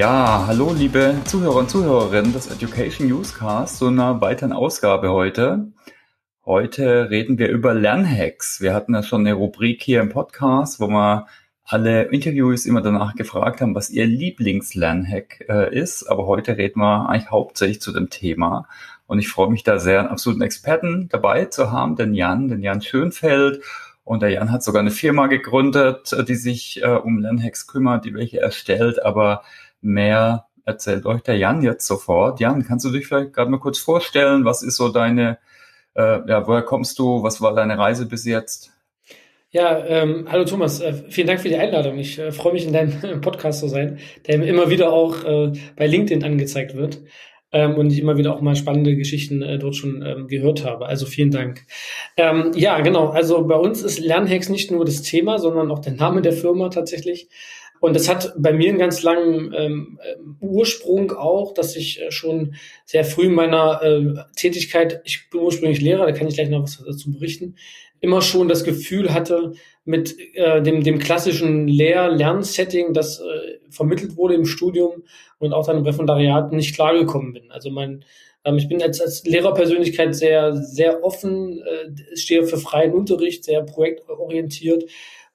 Ja, hallo liebe Zuhörer und Zuhörerinnen des Education Newscast zu einer weiteren Ausgabe heute. Heute reden wir über Lernhacks. Wir hatten ja schon eine Rubrik hier im Podcast, wo wir alle Interviews immer danach gefragt haben, was ihr Lieblingslernhack äh, ist. Aber heute reden wir eigentlich hauptsächlich zu dem Thema. Und ich freue mich da sehr, einen absoluten Experten dabei zu haben, den Jan, den Jan Schönfeld. Und der Jan hat sogar eine Firma gegründet, die sich äh, um Lernhacks kümmert, die welche erstellt. Aber mehr erzählt euch der Jan jetzt sofort. Jan, kannst du dich vielleicht gerade mal kurz vorstellen? Was ist so deine, äh, ja, woher kommst du? Was war deine Reise bis jetzt? Ja, ähm, hallo Thomas, äh, vielen Dank für die Einladung. Ich äh, freue mich, in deinem Podcast zu sein, der immer wieder auch äh, bei LinkedIn angezeigt wird ähm, und ich immer wieder auch mal spannende Geschichten äh, dort schon ähm, gehört habe. Also vielen Dank. Ähm, ja, genau. Also bei uns ist Lernhacks nicht nur das Thema, sondern auch der Name der Firma tatsächlich. Und das hat bei mir einen ganz langen ähm, Ursprung auch, dass ich äh, schon sehr früh in meiner äh, Tätigkeit, ich bin ursprünglich Lehrer, da kann ich gleich noch was dazu berichten, immer schon das Gefühl hatte, mit äh, dem, dem klassischen Lehr-Lernsetting, das äh, vermittelt wurde im Studium und auch dann im Referendariat nicht klargekommen bin. Also mein, ähm, ich bin als, als Lehrerpersönlichkeit sehr, sehr offen, äh, stehe für freien Unterricht, sehr projektorientiert,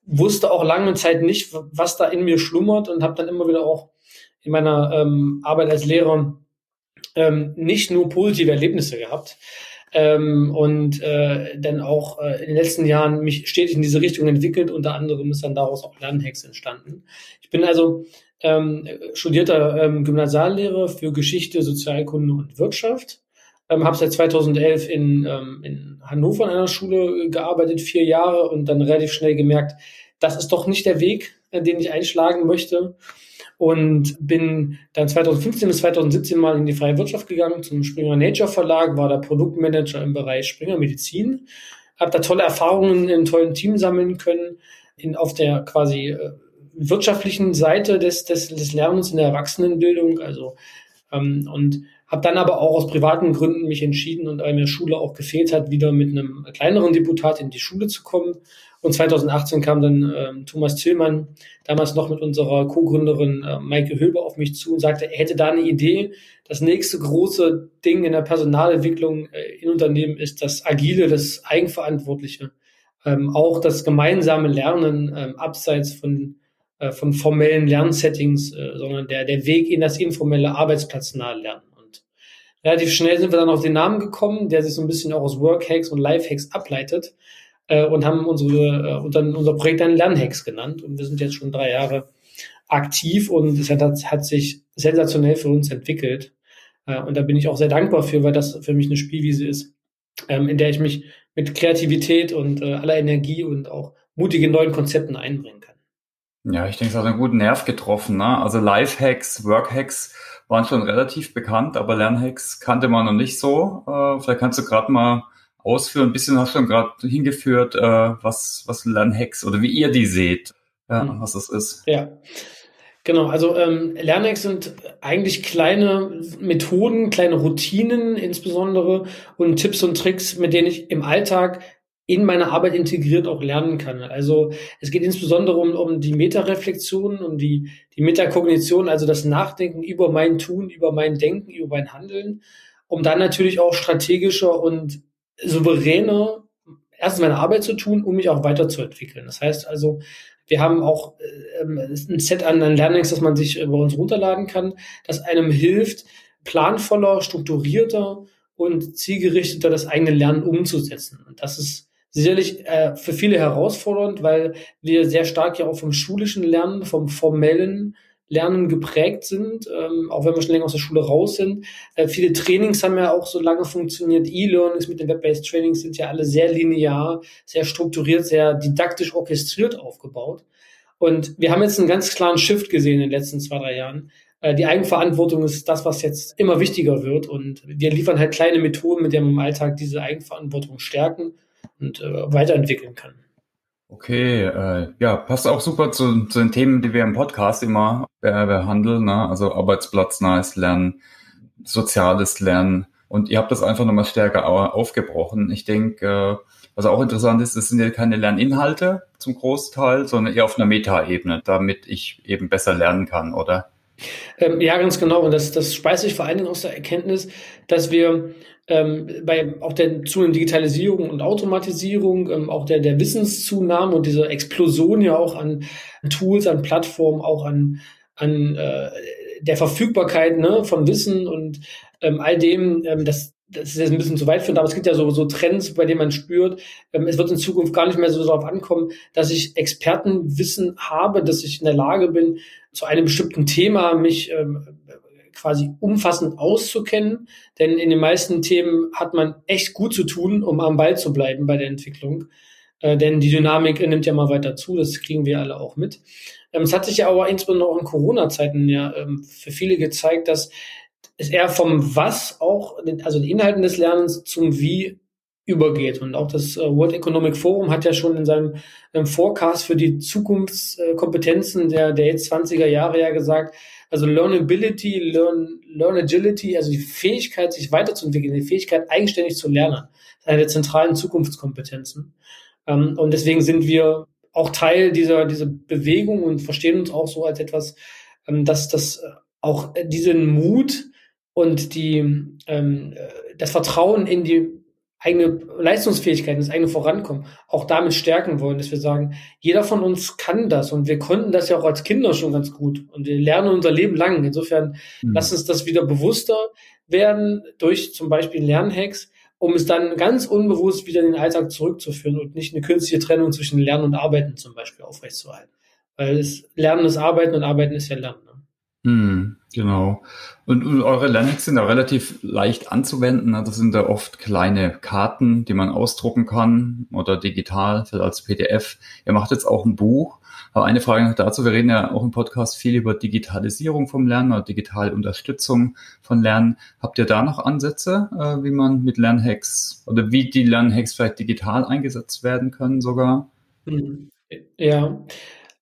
wusste auch lange Zeit nicht, was da in mir schlummert und habe dann immer wieder auch in meiner ähm, Arbeit als Lehrer ähm, nicht nur positive Erlebnisse gehabt ähm, und äh, dann auch äh, in den letzten Jahren mich stetig in diese Richtung entwickelt. Unter anderem ist dann daraus auch Lernhex entstanden. Ich bin also ähm, studierter ähm, Gymnasiallehrer für Geschichte, Sozialkunde und Wirtschaft. Ähm, habe seit 2011 in, ähm, in Hannover an einer Schule gearbeitet, vier Jahre und dann relativ schnell gemerkt, das ist doch nicht der Weg, äh, den ich einschlagen möchte. Und bin dann 2015 bis 2017 mal in die freie Wirtschaft gegangen zum Springer Nature Verlag, war da Produktmanager im Bereich Springer Medizin, habe da tolle Erfahrungen in einem tollen Team sammeln können, in, auf der quasi äh, wirtschaftlichen Seite des, des, des Lernens in der Erwachsenenbildung, also ähm, und habe dann aber auch aus privaten Gründen mich entschieden und weil mir Schule auch gefehlt hat, wieder mit einem kleineren Deputat in die Schule zu kommen und 2018 kam dann ähm, Thomas Tillmann, damals noch mit unserer Co-Gründerin äh, Maike Höber auf mich zu und sagte, er hätte da eine Idee. Das nächste große Ding in der Personalentwicklung äh, in Unternehmen ist das Agile, das Eigenverantwortliche. Ähm, auch das gemeinsame Lernen ähm, abseits von, äh, von formellen Lernsettings, äh, sondern der, der Weg in das informelle arbeitsplatznahe Lernen. Relativ schnell sind wir dann auf den Namen gekommen, der sich so ein bisschen auch aus Workhacks und Lifehacks ableitet äh, und haben unsere, äh, dann unser Projekt dann Lernhex genannt. Und wir sind jetzt schon drei Jahre aktiv und es hat, hat sich sensationell für uns entwickelt. Äh, und da bin ich auch sehr dankbar für, weil das für mich eine Spielwiese ist, ähm, in der ich mich mit Kreativität und äh, aller Energie und auch mutigen neuen Konzepten einbringen kann. Ja, ich denke, es hat einen guten Nerv getroffen. Ne? Also Live-Hacks, Work-Hacks waren schon relativ bekannt, aber Lernhacks kannte man noch nicht so. Äh, vielleicht kannst du gerade mal ausführen? Ein bisschen hast du schon gerade hingeführt, äh, was, was Lernhacks oder wie ihr die seht, ja, mhm. was das ist. Ja. Genau, also ähm, Lernhacks sind eigentlich kleine Methoden, kleine Routinen insbesondere und Tipps und Tricks, mit denen ich im Alltag in meine Arbeit integriert auch lernen kann. Also es geht insbesondere um, um die Metareflexion, um die, die Metakognition, also das Nachdenken über mein Tun, über mein Denken, über mein Handeln, um dann natürlich auch strategischer und souveräner erstens meine Arbeit zu tun, um mich auch weiterzuentwickeln. Das heißt also, wir haben auch äh, ein Set an, an Lernings, das man sich bei uns runterladen kann, das einem hilft, planvoller, strukturierter und zielgerichteter das eigene Lernen umzusetzen. Und das ist sicherlich äh, für viele herausfordernd, weil wir sehr stark ja auch vom schulischen Lernen, vom formellen Lernen geprägt sind, ähm, auch wenn wir schon länger aus der Schule raus sind. Äh, viele Trainings haben ja auch so lange funktioniert. E-Learnings mit den Web-based Trainings sind ja alle sehr linear, sehr strukturiert, sehr didaktisch orchestriert aufgebaut. Und wir haben jetzt einen ganz klaren Shift gesehen in den letzten zwei, drei Jahren. Äh, die Eigenverantwortung ist das, was jetzt immer wichtiger wird. Und wir liefern halt kleine Methoden, mit denen man im Alltag diese Eigenverantwortung stärken und äh, weiterentwickeln kann. Okay, äh, ja, passt auch super zu, zu den Themen, die wir im Podcast immer äh, behandeln, ne? also arbeitsplatznahes Lernen, soziales Lernen. Und ihr habt das einfach nochmal stärker aufgebrochen. Ich denke, äh, was auch interessant ist, das sind ja keine Lerninhalte zum Großteil, sondern eher auf einer Metaebene, damit ich eben besser lernen kann, oder? Ähm, ja, ganz genau. Und das, das speist sich vor allen Dingen aus der Erkenntnis, dass wir ähm, bei auch der zunehmenden Digitalisierung und Automatisierung, ähm, auch der, der Wissenszunahme und dieser Explosion ja auch an Tools, an Plattformen, auch an, an äh, der Verfügbarkeit ne, von Wissen und ähm, all dem, ähm, das, das ist jetzt ein bisschen zu weit führend, aber es gibt ja so, so Trends, bei denen man spürt, ähm, es wird in Zukunft gar nicht mehr so darauf ankommen, dass ich Expertenwissen habe, dass ich in der Lage bin, zu einem bestimmten Thema mich ähm, quasi umfassend auszukennen. Denn in den meisten Themen hat man echt gut zu tun, um am Ball zu bleiben bei der Entwicklung. Äh, denn die Dynamik nimmt ja mal weiter zu, das kriegen wir alle auch mit. Ähm, es hat sich ja aber insbesondere auch in Corona-Zeiten ja ähm, für viele gezeigt, dass es eher vom Was auch, also den Inhalten des Lernens zum Wie übergeht. Und auch das äh, World Economic Forum hat ja schon in seinem ähm, Forecast für die Zukunftskompetenzen der, der jetzt 20er Jahre ja gesagt, also Learnability, Learn, Learn Agility, also die Fähigkeit, sich weiterzuentwickeln, die Fähigkeit, eigenständig zu lernen, ist eine der zentralen Zukunftskompetenzen. Ähm, und deswegen sind wir auch Teil dieser, dieser Bewegung und verstehen uns auch so als etwas, ähm, dass das äh, auch diesen Mut und die, ähm, äh, das Vertrauen in die eigene Leistungsfähigkeit, das eigene Vorankommen auch damit stärken wollen, dass wir sagen, jeder von uns kann das und wir konnten das ja auch als Kinder schon ganz gut und wir lernen unser Leben lang. Insofern mhm. lass uns das wieder bewusster werden durch zum Beispiel Lernhacks, um es dann ganz unbewusst wieder in den Alltag zurückzuführen und nicht eine künstliche Trennung zwischen Lernen und Arbeiten zum Beispiel aufrechtzuerhalten. Weil es Lernen ist Arbeiten und Arbeiten ist ja Lernen. Hm, genau. Und, und eure Lernhacks sind da relativ leicht anzuwenden. Das also sind da oft kleine Karten, die man ausdrucken kann oder digital als PDF. Ihr macht jetzt auch ein Buch. Aber eine Frage noch dazu. Wir reden ja auch im Podcast viel über Digitalisierung vom Lernen oder digitale Unterstützung von Lernen. Habt ihr da noch Ansätze, äh, wie man mit Lernhacks oder wie die Lernhacks vielleicht digital eingesetzt werden können sogar? Ja,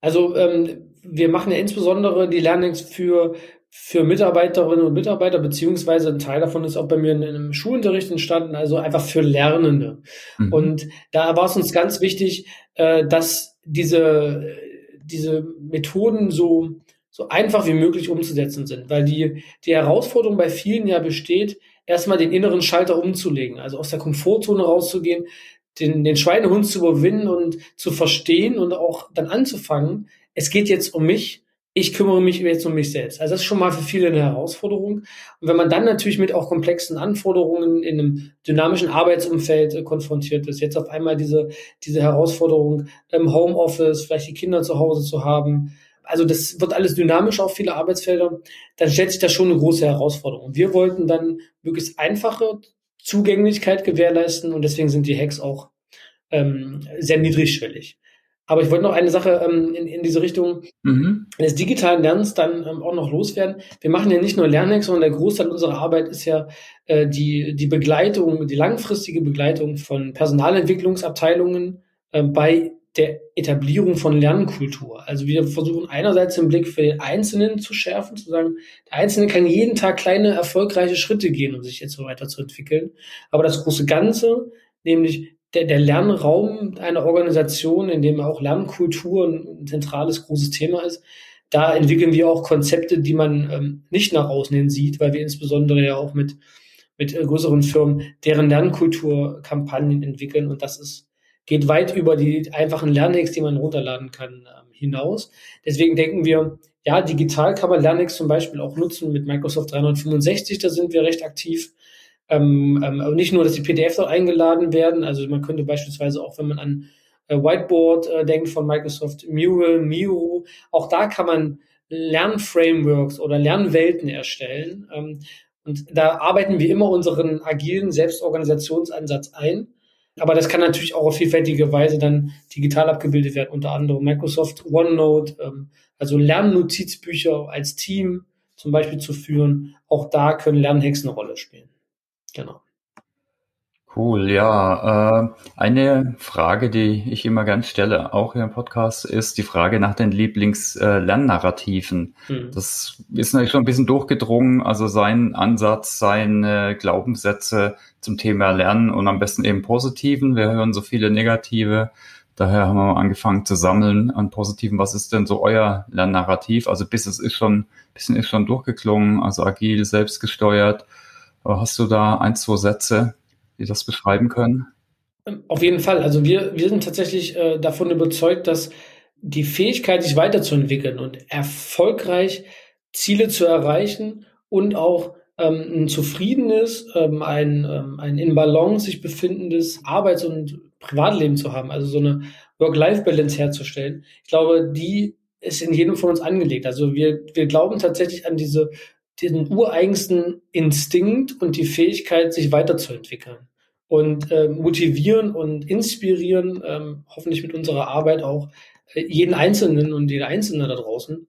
also ähm, wir machen ja insbesondere die Lernings für, für Mitarbeiterinnen und Mitarbeiter, beziehungsweise ein Teil davon ist auch bei mir in einem Schulunterricht entstanden, also einfach für Lernende. Mhm. Und da war es uns ganz wichtig, äh, dass diese, diese Methoden so, so einfach wie möglich umzusetzen sind, weil die, die Herausforderung bei vielen ja besteht, erstmal den inneren Schalter umzulegen, also aus der Komfortzone rauszugehen, den, den Schweinehund zu überwinden und zu verstehen und auch dann anzufangen, es geht jetzt um mich, ich kümmere mich jetzt um mich selbst. Also das ist schon mal für viele eine Herausforderung. Und wenn man dann natürlich mit auch komplexen Anforderungen in einem dynamischen Arbeitsumfeld äh, konfrontiert ist, jetzt auf einmal diese, diese Herausforderung im Homeoffice, vielleicht die Kinder zu Hause zu haben, also das wird alles dynamisch auf viele Arbeitsfelder, dann stellt sich da schon eine große Herausforderung. Wir wollten dann möglichst einfache Zugänglichkeit gewährleisten und deswegen sind die Hacks auch ähm, sehr niedrigschwellig. Aber ich wollte noch eine Sache ähm, in, in diese Richtung mhm. des digitalen Lernens dann ähm, auch noch loswerden. Wir machen ja nicht nur Lernhacks, sondern der Großteil unserer Arbeit ist ja äh, die, die Begleitung, die langfristige Begleitung von Personalentwicklungsabteilungen äh, bei der Etablierung von Lernkultur. Also wir versuchen einerseits den Blick für den Einzelnen zu schärfen, zu sagen, der Einzelne kann jeden Tag kleine erfolgreiche Schritte gehen, um sich jetzt so weiterzuentwickeln. Aber das große Ganze, nämlich der, der Lernraum einer Organisation, in dem auch Lernkultur ein zentrales großes Thema ist, da entwickeln wir auch Konzepte, die man ähm, nicht nach außen hin sieht, weil wir insbesondere ja auch mit, mit äh, größeren Firmen deren Lernkulturkampagnen entwickeln und das ist, geht weit über die einfachen Lernhacks, die man runterladen kann, ähm, hinaus. Deswegen denken wir, ja, digital kann man Lernhacks zum Beispiel auch nutzen mit Microsoft 365, da sind wir recht aktiv. Ähm, ähm, nicht nur, dass die PDFs auch eingeladen werden, also man könnte beispielsweise auch, wenn man an äh, Whiteboard äh, denkt von Microsoft, Mural, Miro, auch da kann man Lernframeworks oder Lernwelten erstellen. Ähm, und da arbeiten wir immer unseren agilen Selbstorganisationsansatz ein. Aber das kann natürlich auch auf vielfältige Weise dann digital abgebildet werden, unter anderem Microsoft OneNote, ähm, also Lernnotizbücher als Team zum Beispiel zu führen. Auch da können Lernhacks eine Rolle spielen. Genau. Cool, ja. Äh, eine Frage, die ich immer gern stelle, auch hier im Podcast, ist die Frage nach den Lieblings-Lernnarrativen. Äh, mhm. Das ist natürlich schon ein bisschen durchgedrungen, also sein Ansatz, seine Glaubenssätze zum Thema Lernen und am besten eben positiven. Wir hören so viele negative Daher haben wir angefangen zu sammeln an Positiven. Was ist denn so euer Lernnarrativ? Also bis es ist schon, bisschen ist schon durchgeklungen, also agil, selbstgesteuert. Hast du da ein, zwei Sätze, die das beschreiben können? Auf jeden Fall. Also wir, wir sind tatsächlich äh, davon überzeugt, dass die Fähigkeit, sich weiterzuentwickeln und erfolgreich Ziele zu erreichen und auch ähm, ein zufriedenes, ähm, ein, ähm, ein in Balance sich befindendes Arbeits- und Privatleben zu haben, also so eine Work-Life-Balance herzustellen. Ich glaube, die ist in jedem von uns angelegt. Also wir, wir glauben tatsächlich an diese, diesen ureigensten Instinkt und die Fähigkeit, sich weiterzuentwickeln und äh, motivieren und inspirieren, ähm, hoffentlich mit unserer Arbeit auch äh, jeden Einzelnen und jede Einzelne da draußen,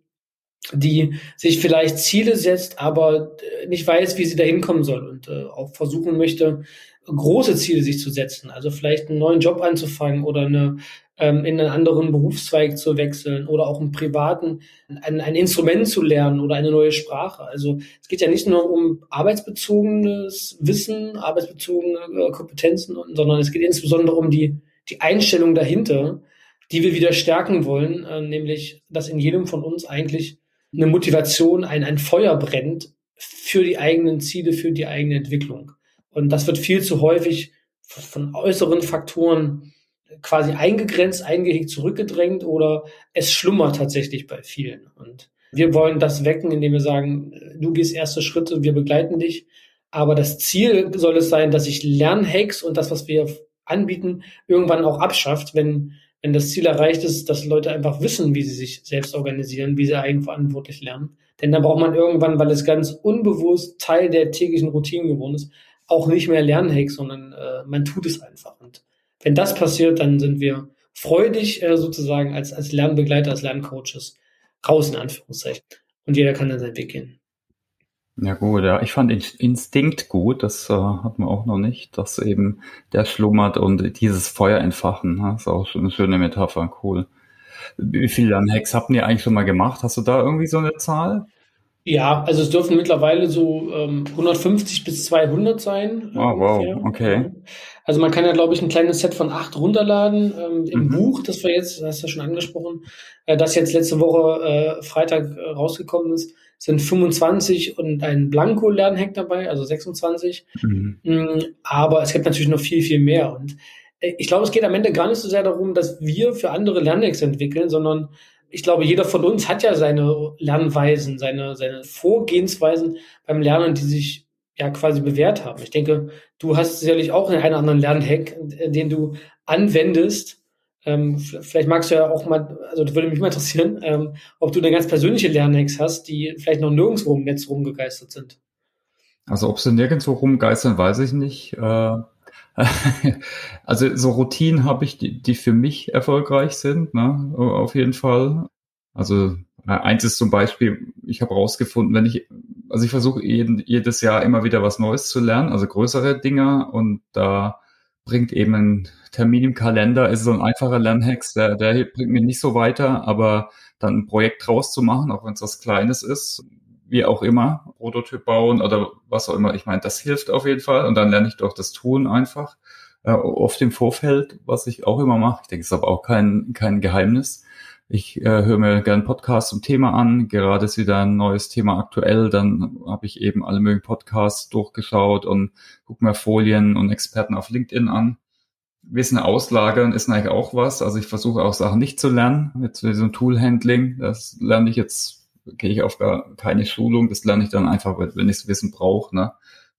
die sich vielleicht Ziele setzt, aber äh, nicht weiß, wie sie da hinkommen soll und äh, auch versuchen möchte, große Ziele sich zu setzen. Also vielleicht einen neuen Job anzufangen oder eine, in einen anderen Berufszweig zu wechseln oder auch im privaten ein, ein Instrument zu lernen oder eine neue Sprache. Also es geht ja nicht nur um arbeitsbezogenes Wissen, arbeitsbezogene äh, Kompetenzen, sondern es geht insbesondere um die, die Einstellung dahinter, die wir wieder stärken wollen, äh, nämlich, dass in jedem von uns eigentlich eine Motivation, ein, ein Feuer brennt für die eigenen Ziele, für die eigene Entwicklung. Und das wird viel zu häufig von äußeren Faktoren quasi eingegrenzt, eingehegt, zurückgedrängt oder es schlummert tatsächlich bei vielen. Und wir wollen das wecken, indem wir sagen, du gehst erste Schritte, wir begleiten dich. Aber das Ziel soll es sein, dass sich Lernhacks und das, was wir anbieten, irgendwann auch abschafft, wenn wenn das Ziel erreicht ist, dass Leute einfach wissen, wie sie sich selbst organisieren, wie sie eigenverantwortlich lernen. Denn dann braucht man irgendwann, weil es ganz unbewusst Teil der täglichen Routine geworden ist, auch nicht mehr Lernhacks, sondern äh, man tut es einfach. Und wenn das passiert, dann sind wir freudig äh, sozusagen als, als Lernbegleiter, als Lerncoaches raus in Anführungszeichen. Und jeder kann dann seinen Weg gehen. Ja gut, ja. Ich fand Instinkt gut, das äh, hat man auch noch nicht, dass eben der schlummert und dieses Feuer entfachen. Ne? ist auch eine schöne Metapher, cool. Wie viele Hacks habt ihr eigentlich schon mal gemacht? Hast du da irgendwie so eine Zahl? Ja, also es dürfen mittlerweile so ähm, 150 bis 200 sein. Oh, wow, okay. Also man kann ja, glaube ich, ein kleines Set von acht runterladen ähm, im mhm. Buch, das wir jetzt, das hast du ja schon angesprochen, äh, das jetzt letzte Woche äh, Freitag äh, rausgekommen ist sind 25 und ein Blanko-Lernhack dabei, also 26. Mhm. Mm, aber es gibt natürlich noch viel, viel mehr. Und äh, ich glaube, es geht am Ende gar nicht so sehr darum, dass wir für andere Lernhacks entwickeln, sondern ich glaube, jeder von uns hat ja seine Lernweisen, seine, seine Vorgehensweisen beim Lernen, die sich ja quasi bewährt haben. Ich denke, du hast sicherlich auch einen oder anderen Lernhack, den du anwendest, ähm, vielleicht magst du ja auch mal, also das würde mich mal interessieren, ähm, ob du eine ganz persönliche Lernhacks hast, die vielleicht noch nirgendwo im Netz rumgegeistert sind. Also ob sie nirgendwo rumgeistern, weiß ich nicht. Äh, also so Routinen habe ich, die, die für mich erfolgreich sind, ne? auf jeden Fall. Also eins ist zum Beispiel, ich habe rausgefunden, wenn ich, also ich versuche jedes Jahr immer wieder was Neues zu lernen, also größere Dinge und da bringt eben ein Termin im Kalender, ist so ein einfacher Lernhack, der, der bringt mich nicht so weiter, aber dann ein Projekt draus zu machen, auch wenn es was Kleines ist, wie auch immer, Prototyp bauen oder was auch immer, ich meine, das hilft auf jeden Fall und dann lerne ich doch das Tun einfach, äh, oft im Vorfeld, was ich auch immer mache. Ich denke, es ist aber auch kein, kein Geheimnis. Ich äh, höre mir gerne Podcasts zum Thema an. Gerade ist wieder ein neues Thema aktuell. Dann habe ich eben alle möglichen Podcasts durchgeschaut und gucke mir Folien und Experten auf LinkedIn an. Wissen auslagern ist eigentlich auch was. Also ich versuche auch Sachen nicht zu lernen. Mit so einem Tool-Handling, das lerne ich jetzt, gehe ich auf gar keine Schulung. Das lerne ich dann einfach, wenn ich das Wissen brauche. Ne?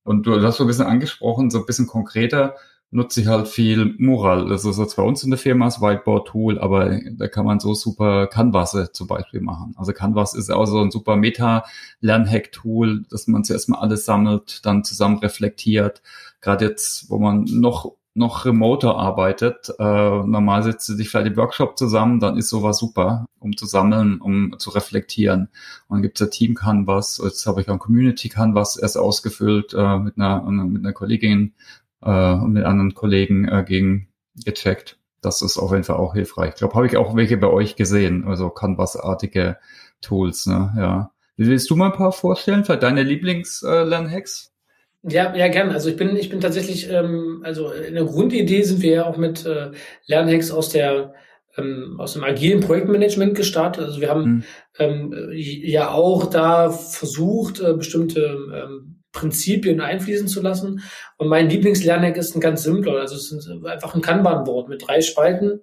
Und du hast so ein bisschen angesprochen, so ein bisschen konkreter nutze ich halt viel Mural. Das ist jetzt bei uns in der Firma das Whiteboard-Tool, aber da kann man so super Canvas zum Beispiel machen. Also Canvas ist auch so ein super Meta-Lernhack-Tool, dass man zuerst mal alles sammelt, dann zusammen reflektiert. Gerade jetzt, wo man noch noch remoter arbeitet, äh, normal setzt sich vielleicht im Workshop zusammen, dann ist sowas super, um zu sammeln, um zu reflektieren. Und dann gibt's ja Team Canvas, jetzt habe ich auch Community Canvas erst ausgefüllt äh, mit einer mit einer Kollegin äh, und mit anderen Kollegen äh, gegen gecheckt. Das ist auf jeden Fall auch hilfreich. Ich glaube, habe ich auch welche bei euch gesehen, also Canvas-artige Tools, ne? Ja. Willst du mal ein paar vorstellen für deine Lieblings-Lernhacks? Ja, ja, gern. Also ich bin, ich bin tatsächlich, ähm, also in der Grundidee sind wir ja auch mit äh, Lernhacks aus der ähm, aus dem agilen Projektmanagement gestartet. Also wir haben mhm. ähm, ja auch da versucht, äh, bestimmte ähm, Prinzipien einfließen zu lassen. Und mein Lieblingslernhack ist ein ganz simpler. Also es ist einfach ein Kanban-Board mit drei Spalten,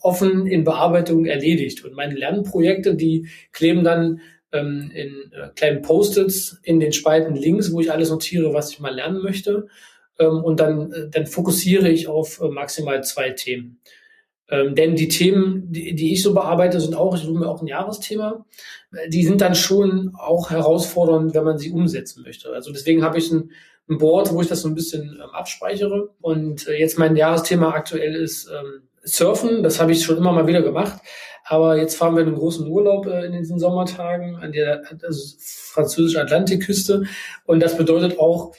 offen in Bearbeitung erledigt. Und meine Lernprojekte, die kleben dann ähm, in äh, kleinen Post-its in den Spalten links, wo ich alles notiere, was ich mal lernen möchte. Ähm, und dann, äh, dann fokussiere ich auf äh, maximal zwei Themen. Ähm, denn die Themen, die, die ich so bearbeite, sind auch, ich suche mir auch ein Jahresthema, die sind dann schon auch herausfordernd, wenn man sie umsetzen möchte. Also deswegen habe ich ein, ein Board, wo ich das so ein bisschen ähm, abspeichere. Und äh, jetzt mein Jahresthema aktuell ist ähm, Surfen. Das habe ich schon immer mal wieder gemacht. Aber jetzt fahren wir in einen großen Urlaub äh, in diesen Sommertagen an der also französischen Atlantikküste. Und das bedeutet auch,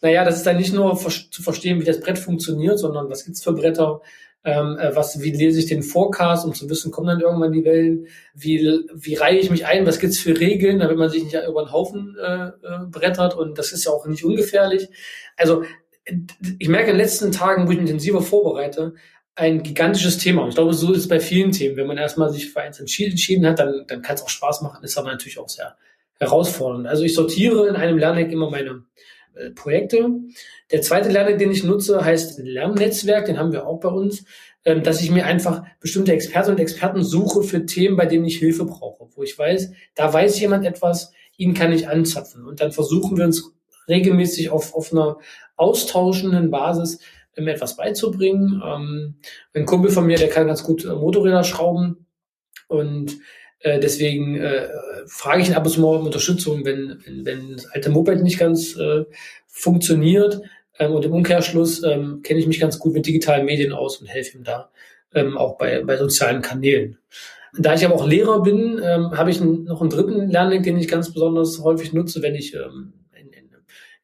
naja, das ist dann nicht nur zu verstehen, wie das Brett funktioniert, sondern was gibt's für Bretter, ähm, äh, was, wie lese ich den Forecast, um zu wissen, kommen dann irgendwann die Wellen, wie, wie reihe ich mich ein, was gibt's für Regeln, damit man sich nicht über einen Haufen äh, äh, brettert und das ist ja auch nicht ungefährlich. Also ich merke in den letzten Tagen, wo ich intensiver vorbereite, ein gigantisches Thema. Und ich glaube, so ist es bei vielen Themen. Wenn man erstmal sich für eins entschieden hat, dann, dann kann es auch Spaß machen, ist aber natürlich auch sehr herausfordernd. Also ich sortiere in einem Lernhack immer meine äh, Projekte. Der zweite Lernhack, den ich nutze, heißt Lernnetzwerk, den haben wir auch bei uns, ähm, dass ich mir einfach bestimmte Experten und Experten suche für Themen, bei denen ich Hilfe brauche, wo ich weiß, da weiß jemand etwas, ihn kann ich anzapfen. Und dann versuchen wir uns regelmäßig auf, auf einer austauschenden Basis mir etwas beizubringen. Ähm, ein Kumpel von mir, der kann ganz gut äh, Motorräder schrauben und äh, deswegen äh, frage ich ihn ab und zu mal um Unterstützung, wenn, wenn, wenn das alte Moped nicht ganz äh, funktioniert. Ähm, und im Umkehrschluss ähm, kenne ich mich ganz gut mit digitalen Medien aus und helfe ihm da, ähm, auch bei, bei sozialen Kanälen. Da ich aber auch Lehrer bin, ähm, habe ich noch einen dritten Lernlink, den ich ganz besonders häufig nutze, wenn ich ähm, in, in,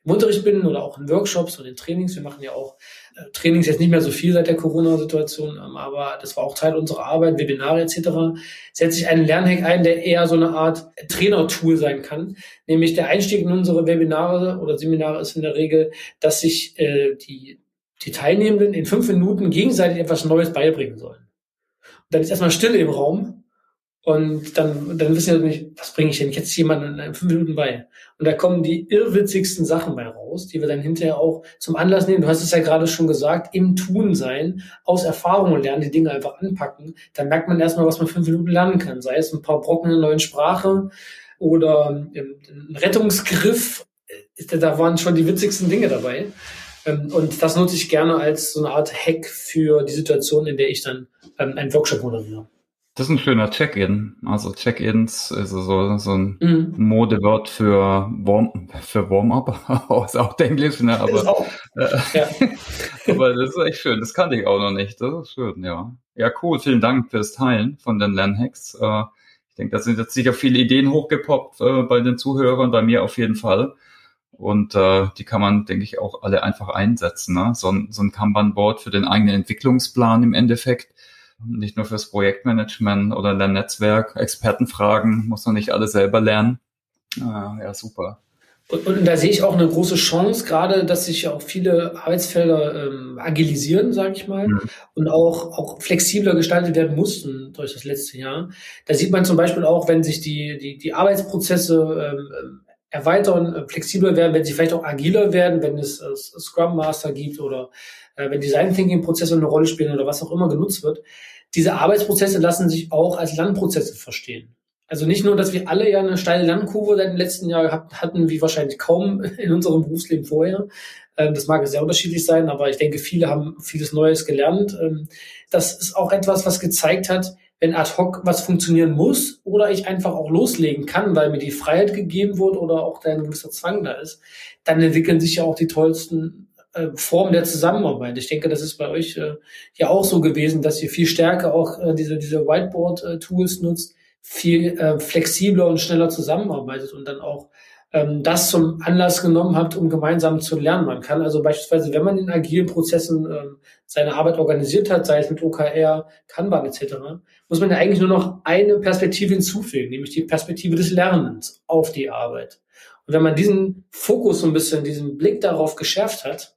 im Unterricht bin oder auch in Workshops und in Trainings. Wir machen ja auch Trainings jetzt nicht mehr so viel seit der Corona-Situation, ähm, aber das war auch Teil unserer Arbeit, Webinare etc. Setze ich einen Lernhack ein, der eher so eine Art Trainer-Tool sein kann. Nämlich der Einstieg in unsere Webinare oder Seminare ist in der Regel, dass sich äh, die, die Teilnehmenden in fünf Minuten gegenseitig etwas Neues beibringen sollen. Und dann ist erstmal Stille im Raum und dann, dann wissen wir nicht, was bringe ich denn jetzt jemandem in fünf Minuten bei? Und da kommen die irrwitzigsten Sachen bei raus, die wir dann hinterher auch zum Anlass nehmen. Du hast es ja gerade schon gesagt, im Tun sein, aus Erfahrungen lernen, die Dinge einfach anpacken. Dann merkt man erstmal, was man fünf Minuten lernen kann. Sei es ein paar Brocken in der neuen Sprache oder ein Rettungsgriff. Da waren schon die witzigsten Dinge dabei. Ähm, und das nutze ich gerne als so eine Art Hack für die Situation, in der ich dann ähm, einen Workshop moderiere. Das ist ein schöner Check-in. Also Check-ins ist so, so ein mhm. Modewort für Warm, für Warm-up, ist auch Englisch, ne? Aber, auch, äh, ja. aber das ist echt schön. Das kannte ich auch noch nicht. Das ist schön, ja. Ja, cool. Vielen Dank fürs Teilen von den Lernhacks. Äh, ich denke, da sind jetzt sicher viele Ideen hochgepoppt äh, bei den Zuhörern, bei mir auf jeden Fall. Und äh, die kann man, denke ich, auch alle einfach einsetzen. Ne? So, ein, so ein Kanban-Board für den eigenen Entwicklungsplan im Endeffekt nicht nur fürs Projektmanagement oder Lernnetzwerk, Expertenfragen, muss man nicht alles selber lernen. Ah, ja, super. Und, und, da sehe ich auch eine große Chance, gerade, dass sich auch viele Arbeitsfelder ähm, agilisieren, sage ich mal, mhm. und auch, auch flexibler gestaltet werden mussten durch das letzte Jahr. Da sieht man zum Beispiel auch, wenn sich die, die, die Arbeitsprozesse ähm, erweitern, äh, flexibler werden, wenn sie vielleicht auch agiler werden, wenn es äh, Scrum Master gibt oder äh, wenn Design Thinking Prozesse eine Rolle spielen oder was auch immer genutzt wird. Diese Arbeitsprozesse lassen sich auch als Lernprozesse verstehen. Also nicht nur, dass wir alle ja eine steile Lernkurve seit dem letzten Jahr hatten, wie wahrscheinlich kaum in unserem Berufsleben vorher. Ähm, das mag sehr unterschiedlich sein, aber ich denke, viele haben vieles Neues gelernt. Ähm, das ist auch etwas, was gezeigt hat, wenn ad hoc was funktionieren muss oder ich einfach auch loslegen kann, weil mir die Freiheit gegeben wurde oder auch da ein gewisser Zwang da ist, dann entwickeln sich ja auch die tollsten äh, Formen der Zusammenarbeit. Ich denke, das ist bei euch äh, ja auch so gewesen, dass ihr viel stärker auch äh, diese, diese Whiteboard-Tools nutzt, viel äh, flexibler und schneller zusammenarbeitet und dann auch ähm, das zum Anlass genommen habt, um gemeinsam zu lernen. Man kann also beispielsweise, wenn man in agilen Prozessen ähm, seine Arbeit organisiert hat, sei es mit OKR, Kanban etc., muss man ja eigentlich nur noch eine Perspektive hinzufügen, nämlich die Perspektive des Lernens auf die Arbeit. Und wenn man diesen Fokus so ein bisschen, diesen Blick darauf geschärft hat,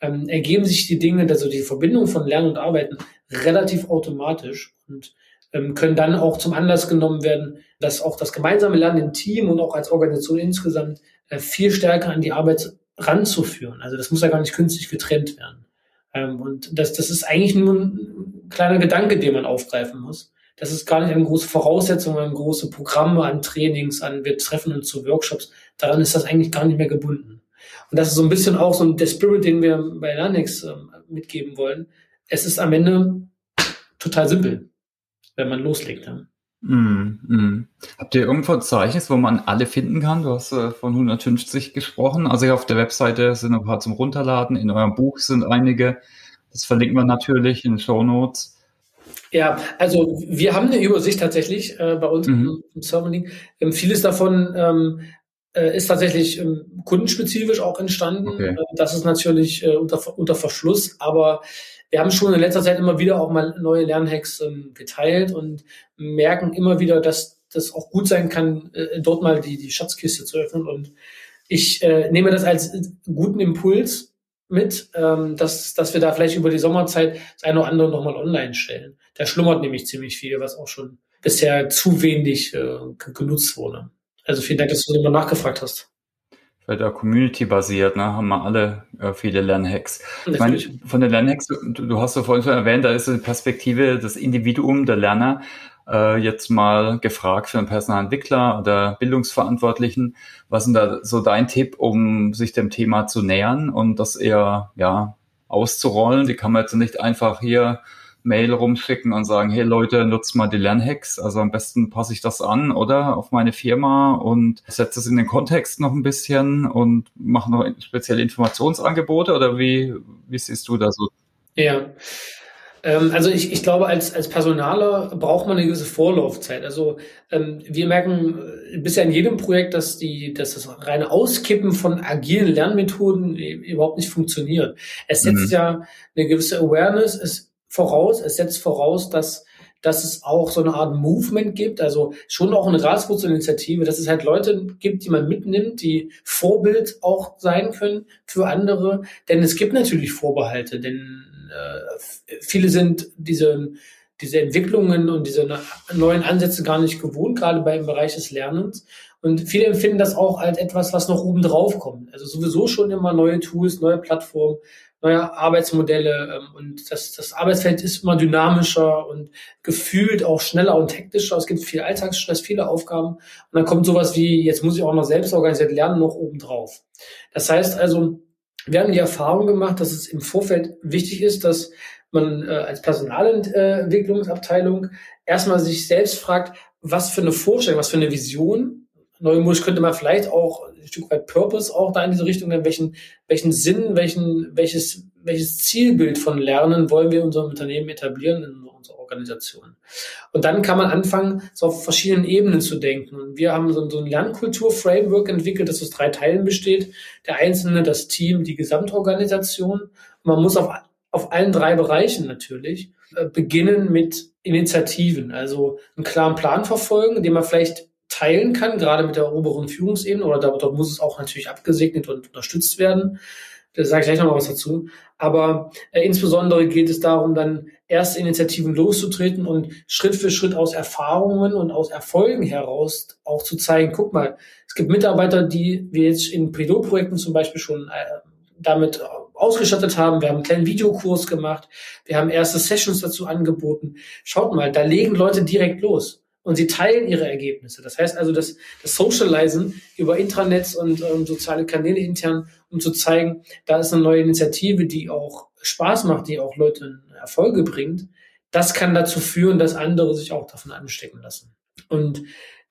ähm, ergeben sich die Dinge, also die Verbindung von Lernen und Arbeiten relativ automatisch und ähm, können dann auch zum Anlass genommen werden, dass auch das gemeinsame Lernen im Team und auch als Organisation insgesamt äh, viel stärker an die Arbeit ranzuführen. Also das muss ja gar nicht künstlich getrennt werden. Ähm, und das, das ist eigentlich nur ein kleiner Gedanke, den man aufgreifen muss. Das ist gar nicht eine große Voraussetzung an große Programme, an Trainings, an wir treffen uns zu Workshops. Daran ist das eigentlich gar nicht mehr gebunden. Und das ist so ein bisschen auch so der Spirit, den wir bei Lanex ähm, mitgeben wollen. Es ist am Ende total simpel, wenn man loslegt. Ja. Mm, mm. Habt ihr irgendwo ein Verzeichnis, wo man alle finden kann? Du hast äh, von 150 gesprochen. Also auf der Webseite sind ein paar zum Runterladen. In eurem Buch sind einige. Das verlinken wir natürlich in den Show Notes. Ja, also wir haben eine Übersicht tatsächlich äh, bei uns mhm. im, Serverlink. Ähm, vieles davon ähm, äh, ist tatsächlich ähm, kundenspezifisch auch entstanden. Okay. Äh, das ist natürlich äh, unter, unter Verschluss, aber wir haben schon in letzter Zeit immer wieder auch mal neue Lernhacks ähm, geteilt und merken immer wieder, dass das auch gut sein kann, äh, dort mal die, die Schatzkiste zu öffnen. Und ich äh, nehme das als guten Impuls mit, ähm, dass, dass wir da vielleicht über die Sommerzeit das eine oder andere nochmal online stellen. Da schlummert nämlich ziemlich viel, was auch schon bisher zu wenig äh, genutzt wurde. Also vielen Dank, dass du immer nachgefragt hast. Weil da Community-basiert, ne, haben wir alle äh, viele Lernhacks. Ich meine, von den Lernhacks, du, du hast ja vorhin schon erwähnt, da ist die Perspektive das Individuum der Lerner äh, jetzt mal gefragt für einen Personalentwickler oder Bildungsverantwortlichen. Was ist denn da so dein Tipp, um sich dem Thema zu nähern und das eher ja auszurollen? Die kann man jetzt nicht einfach hier Mail rumschicken und sagen, hey Leute, nutzt mal die Lernhacks. Also am besten passe ich das an, oder? Auf meine Firma und setze es in den Kontext noch ein bisschen und mache noch spezielle Informationsangebote oder wie, wie siehst du da so? Ja. Ähm, also ich, ich glaube, als, als Personaler braucht man eine gewisse Vorlaufzeit. Also ähm, wir merken äh, bisher in jedem Projekt, dass, die, dass das reine Auskippen von agilen Lernmethoden überhaupt nicht funktioniert. Es setzt mhm. ja eine gewisse Awareness, es voraus, es setzt voraus, dass dass es auch so eine Art Movement gibt, also schon auch eine Graswurzelinitiative, dass es halt Leute gibt, die man mitnimmt, die Vorbild auch sein können für andere. Denn es gibt natürlich Vorbehalte, denn äh, viele sind diese, diese Entwicklungen und diese neuen Ansätze gar nicht gewohnt, gerade beim Bereich des Lernens. Und viele empfinden das auch als etwas, was noch oben drauf kommt. Also sowieso schon immer neue Tools, neue Plattformen, neue Arbeitsmodelle ähm, und das, das Arbeitsfeld ist immer dynamischer und gefühlt auch schneller und hektischer. Es gibt viel Alltagsstress, viele Aufgaben und dann kommt sowas wie, jetzt muss ich auch noch selbst organisiert lernen, noch oben drauf. Das heißt also, wir haben die Erfahrung gemacht, dass es im Vorfeld wichtig ist, dass man äh, als Personalentwicklungsabteilung erstmal sich selbst fragt, was für eine Vorstellung, was für eine Vision Neumodisch könnte man vielleicht auch ein Stück weit Purpose auch da in diese Richtung, welchen, welchen Sinn, welchen, welches, welches Zielbild von Lernen wollen wir in unserem Unternehmen etablieren, in unserer Organisation. Und dann kann man anfangen, so auf verschiedenen Ebenen zu denken. Und wir haben so, so ein Lernkultur-Framework entwickelt, das aus drei Teilen besteht. Der Einzelne, das Team, die Gesamtorganisation. Und man muss auf, auf allen drei Bereichen natürlich äh, beginnen mit Initiativen, also einen klaren Plan verfolgen, den man vielleicht teilen kann, gerade mit der oberen Führungsebene, oder dort, dort muss es auch natürlich abgesegnet und unterstützt werden. Da sage ich gleich nochmal was dazu. Aber äh, insbesondere geht es darum, dann erste Initiativen loszutreten und Schritt für Schritt aus Erfahrungen und aus Erfolgen heraus auch zu zeigen, guck mal, es gibt Mitarbeiter, die wir jetzt in Pilotprojekten zum Beispiel schon äh, damit ausgestattet haben. Wir haben einen kleinen Videokurs gemacht. Wir haben erste Sessions dazu angeboten. Schaut mal, da legen Leute direkt los und sie teilen ihre Ergebnisse. Das heißt also, das, das Socializen über Intranets und ähm, soziale Kanäle intern, um zu zeigen, da ist eine neue Initiative, die auch Spaß macht, die auch Leute Erfolge bringt. Das kann dazu führen, dass andere sich auch davon anstecken lassen. Und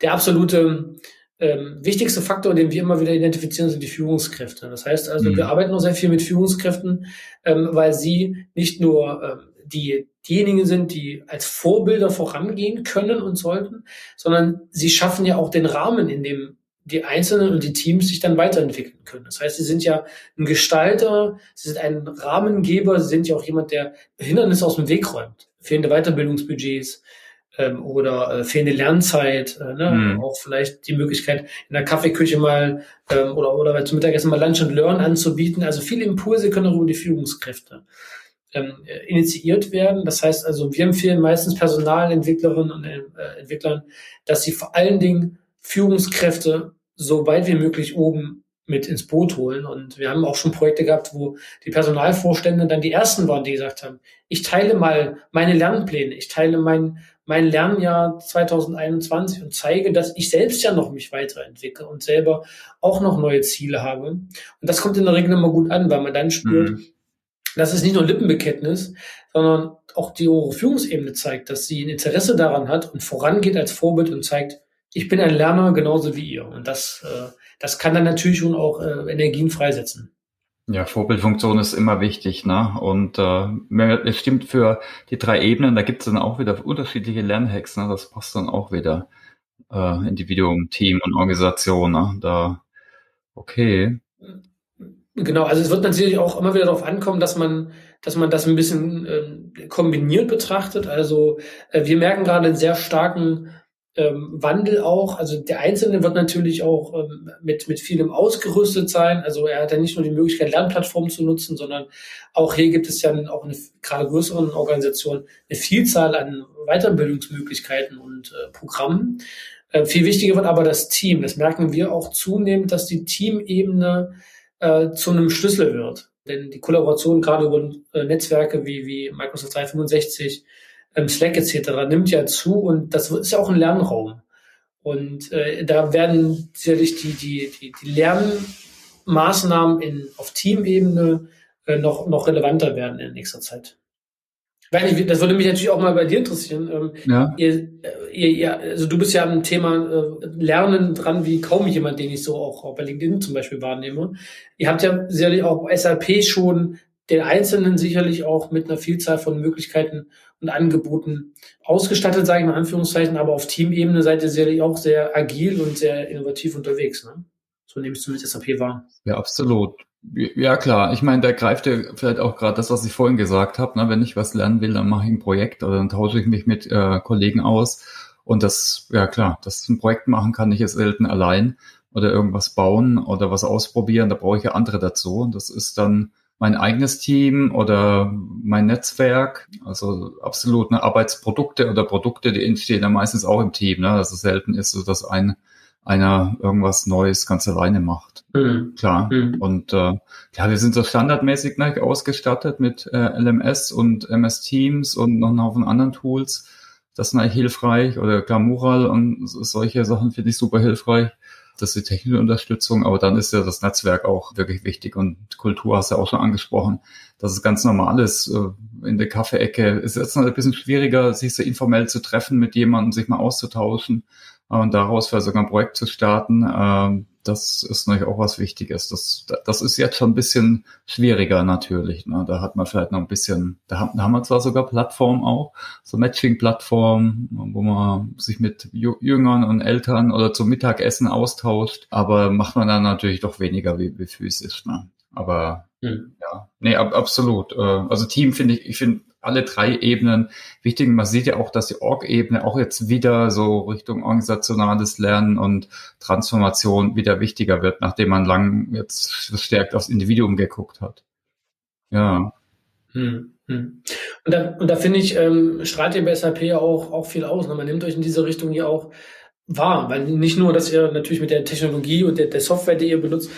der absolute ähm, wichtigste Faktor, den wir immer wieder identifizieren, sind die Führungskräfte. Das heißt also, mhm. wir arbeiten noch sehr viel mit Führungskräften, ähm, weil sie nicht nur ähm, die diejenigen sind, die als Vorbilder vorangehen können und sollten, sondern sie schaffen ja auch den Rahmen, in dem die Einzelnen und die Teams sich dann weiterentwickeln können. Das heißt, sie sind ja ein Gestalter, sie sind ein Rahmengeber, sie sind ja auch jemand, der Hindernisse aus dem Weg räumt. Fehlende Weiterbildungsbudgets, ähm, oder äh, fehlende Lernzeit, äh, ne? Mhm. auch vielleicht die Möglichkeit in der Kaffeeküche mal ähm, oder oder zum Mittagessen mal Lunch and Learn anzubieten. Also viele Impulse können auch über die Führungskräfte ähm, initiiert werden. Das heißt also, wir empfehlen meistens Personalentwicklerinnen und äh, Entwicklern, dass sie vor allen Dingen Führungskräfte so weit wie möglich oben mit ins Boot holen. Und wir haben auch schon Projekte gehabt, wo die Personalvorstände dann die ersten waren, die gesagt haben, ich teile mal meine Lernpläne, ich teile mein, mein Lernjahr 2021 und zeige, dass ich selbst ja noch mich weiterentwickle und selber auch noch neue Ziele habe. Und das kommt in der Regel immer gut an, weil man dann spürt, mhm. Das ist nicht nur Lippenbekenntnis, sondern auch die hohe Führungsebene zeigt, dass sie ein Interesse daran hat und vorangeht als Vorbild und zeigt, ich bin ein Lerner genauso wie ihr. Und das, äh, das kann dann natürlich schon auch äh, Energien freisetzen. Ja, Vorbildfunktion ist immer wichtig, ne? Und äh, es stimmt für die drei Ebenen, da gibt es dann auch wieder unterschiedliche Lernhacks, ne? Das passt dann auch wieder. Äh, Individuum, Team und Organisation, ne? Da okay. Genau, also es wird natürlich auch immer wieder darauf ankommen, dass man, dass man das ein bisschen äh, kombiniert betrachtet. Also äh, wir merken gerade einen sehr starken ähm, Wandel auch. Also der Einzelne wird natürlich auch ähm, mit, mit vielem ausgerüstet sein. Also er hat ja nicht nur die Möglichkeit, Lernplattformen zu nutzen, sondern auch hier gibt es ja auch eine gerade größeren Organisation eine Vielzahl an Weiterbildungsmöglichkeiten und äh, Programmen. Äh, viel wichtiger wird aber das Team. Das merken wir auch zunehmend, dass die Teamebene äh, zu einem Schlüssel wird. Denn die Kollaboration gerade über äh, Netzwerke wie, wie Microsoft 365, ähm, Slack etc. nimmt ja zu und das ist ja auch ein Lernraum. Und äh, da werden sicherlich die, die, die, die Lernmaßnahmen in, auf Teamebene äh, noch, noch relevanter werden in nächster Zeit. Weil das würde mich natürlich auch mal bei dir interessieren. Ähm, ja. Ihr, äh, ihr, ihr, also du bist ja am Thema äh, Lernen dran wie kaum jemand, den ich so auch, auch bei LinkedIn zum Beispiel wahrnehme. Ihr habt ja sicherlich auch SAP schon den Einzelnen sicherlich auch mit einer Vielzahl von Möglichkeiten und Angeboten ausgestattet, sage ich mal in Anführungszeichen, aber auf Teamebene seid ihr sicherlich auch sehr agil und sehr innovativ unterwegs. Ne? So nehme ich zumindest SAP wahr. Ja, absolut. Ja, klar. Ich meine, da greift ja vielleicht auch gerade das, was ich vorhin gesagt habe. Ne? Wenn ich was lernen will, dann mache ich ein Projekt oder dann tausche ich mich mit äh, Kollegen aus. Und das, ja klar, das ein Projekt machen kann ich jetzt selten allein oder irgendwas bauen oder was ausprobieren. Da brauche ich ja andere dazu. Und das ist dann mein eigenes Team oder mein Netzwerk. Also absolut ne, Arbeitsprodukte oder Produkte, die entstehen dann meistens auch im Team. Ne? Also selten ist so, dass ein einer irgendwas Neues ganz alleine macht. Mhm. Klar. Mhm. Und äh, ja, wir sind so standardmäßig ne, ausgestattet mit äh, LMS und MS Teams und noch einen Haufen anderen Tools. Das ist eigentlich hilfreich. Oder klar, Mural und solche Sachen finde ich super hilfreich das ist die technische Unterstützung, aber dann ist ja das Netzwerk auch wirklich wichtig und Kultur hast du ja auch schon angesprochen. Das ist ganz normal ist äh, in der Kaffeeecke. Es ist jetzt noch ein bisschen schwieriger, sich so informell zu treffen mit jemandem, sich mal auszutauschen und daraus vielleicht sogar ein Projekt zu starten. Ähm, das ist natürlich auch was Wichtiges. Das, das ist jetzt schon ein bisschen schwieriger natürlich. Ne? Da hat man vielleicht noch ein bisschen, da haben, da haben wir zwar sogar Plattformen auch, so Matching-Plattformen, wo man sich mit Jüngern und Eltern oder zum Mittagessen austauscht, aber macht man dann natürlich doch weniger wie, wie physisch. Ne? Aber hm. ja, nee, ab, absolut. Äh, also Team finde ich, ich finde alle drei Ebenen wichtig. Man sieht ja auch, dass die Org-Ebene auch jetzt wieder so Richtung organisationales Lernen und Transformation wieder wichtiger wird, nachdem man lang jetzt verstärkt aufs Individuum geguckt hat. Ja. Hm, hm. Und da, und da finde ich, ähm, strahlt ihr bei SAP ja auch, auch viel aus. Ne? Man nimmt euch in diese Richtung hier auch wahr, weil nicht nur, dass ihr natürlich mit der Technologie und der, der Software, die ihr benutzt,